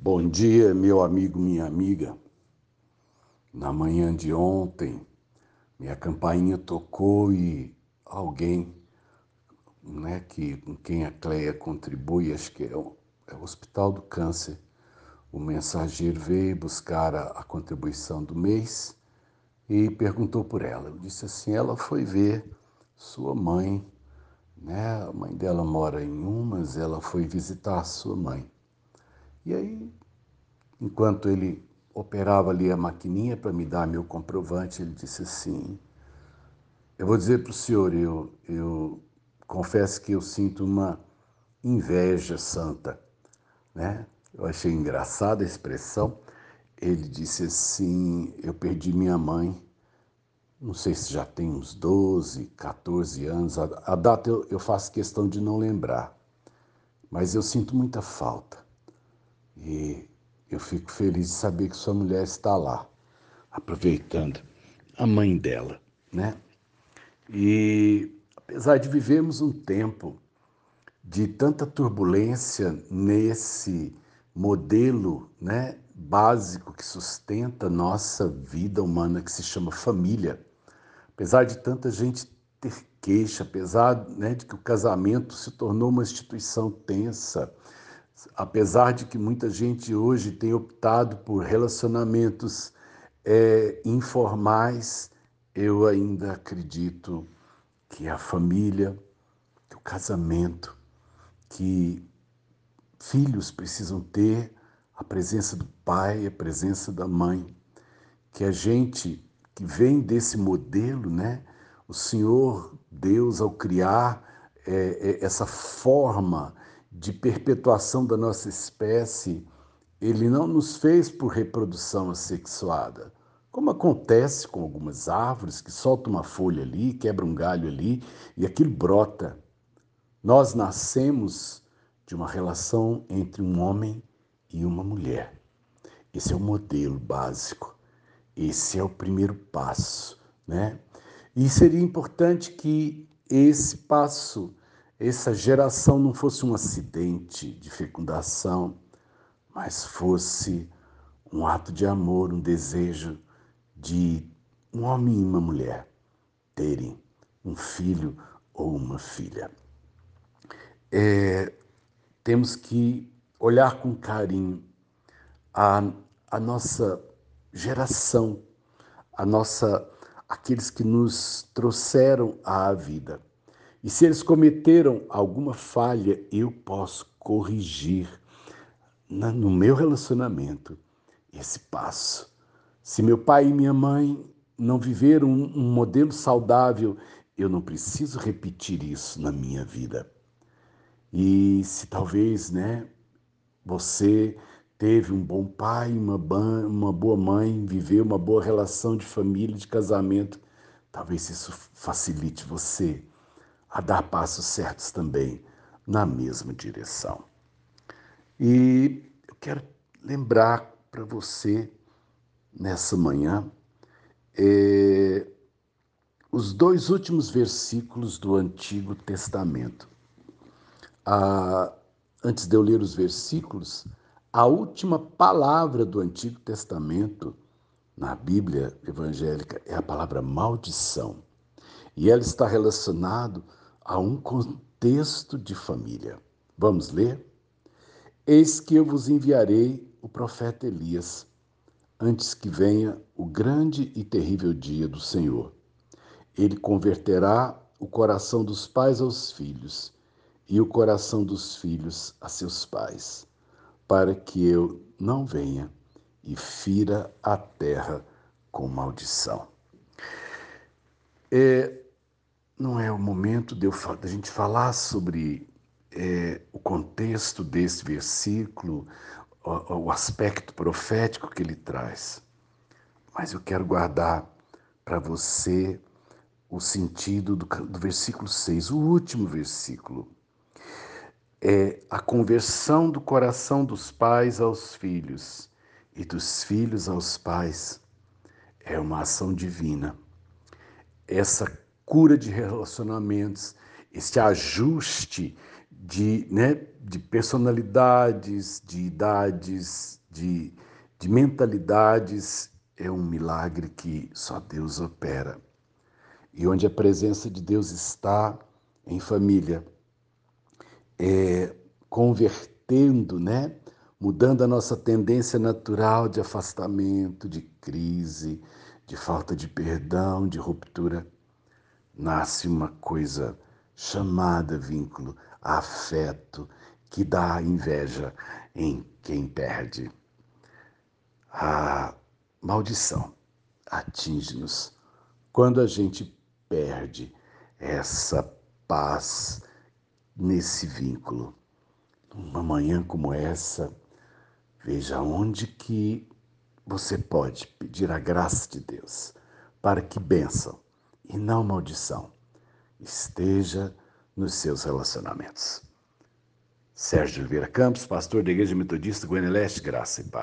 Bom dia, meu amigo, minha amiga. Na manhã de ontem, minha campainha tocou e alguém, né, que com quem a Cleia contribui, acho que é o, é o Hospital do Câncer, o mensageiro veio buscar a, a contribuição do mês e perguntou por ela. Eu disse assim, ela foi ver sua mãe, né? A mãe dela mora em Umas, ela foi visitar sua mãe. E aí, enquanto ele operava ali a maquininha para me dar meu comprovante, ele disse assim: Eu vou dizer para o senhor, eu, eu confesso que eu sinto uma inveja santa, né? Eu achei engraçada a expressão. Ele disse assim: Eu perdi minha mãe, não sei se já tem uns 12, 14 anos, a, data eu, eu faço questão de não lembrar, mas eu sinto muita falta. E eu fico feliz de saber que sua mulher está lá, aproveitando a mãe dela, né? E apesar de vivermos um tempo de tanta turbulência nesse modelo, né, básico que sustenta nossa vida humana que se chama família, apesar de tanta gente ter queixa, apesar né, de que o casamento se tornou uma instituição tensa, apesar de que muita gente hoje tem optado por relacionamentos é, informais, eu ainda acredito que a família, que o casamento, que filhos precisam ter a presença do pai, a presença da mãe, que a gente que vem desse modelo, né? O Senhor Deus ao criar é, é, essa forma de perpetuação da nossa espécie, ele não nos fez por reprodução assexuada, como acontece com algumas árvores que soltam uma folha ali, quebra um galho ali e aquilo brota. Nós nascemos de uma relação entre um homem e uma mulher. Esse é o modelo básico. Esse é o primeiro passo, né? E seria importante que esse passo essa geração não fosse um acidente de fecundação, mas fosse um ato de amor, um desejo de um homem e uma mulher terem um filho ou uma filha. É, temos que olhar com carinho a, a nossa geração, a nossa aqueles que nos trouxeram à vida e se eles cometeram alguma falha, eu posso corrigir no meu relacionamento esse passo. Se meu pai e minha mãe não viveram um, um modelo saudável, eu não preciso repetir isso na minha vida. E se talvez, né, você teve um bom pai, uma, uma boa mãe, viveu uma boa relação de família, de casamento, talvez isso facilite você a dar passos certos também na mesma direção. E eu quero lembrar para você, nessa manhã, é, os dois últimos versículos do Antigo Testamento. Ah, antes de eu ler os versículos, a última palavra do Antigo Testamento na Bíblia evangélica é a palavra maldição. E ela está relacionada a um contexto de família. Vamos ler? Eis que eu vos enviarei o profeta Elias, antes que venha o grande e terrível dia do Senhor. Ele converterá o coração dos pais aos filhos e o coração dos filhos a seus pais, para que eu não venha e fira a terra com maldição. É, não é o momento de, eu, de a gente falar sobre é, o contexto desse versículo, o, o aspecto profético que ele traz. Mas eu quero guardar para você o sentido do, do versículo 6, o último versículo. É a conversão do coração dos pais aos filhos e dos filhos aos pais. É uma ação divina. Essa cura de relacionamentos, este ajuste de, né, de personalidades, de idades, de, de mentalidades, é um milagre que só Deus opera. E onde a presença de Deus está em família, é, convertendo, né? mudando a nossa tendência natural de afastamento, de crise, de falta de perdão, de ruptura, nasce uma coisa chamada vínculo, afeto, que dá inveja em quem perde. A maldição atinge-nos quando a gente perde essa paz nesse vínculo. Uma manhã como essa, veja onde que você pode pedir a graça de Deus para que bênção e não maldição esteja nos seus relacionamentos. Sérgio Oliveira Campos, pastor da Igreja Metodista Goiânia Leste, graça e paz.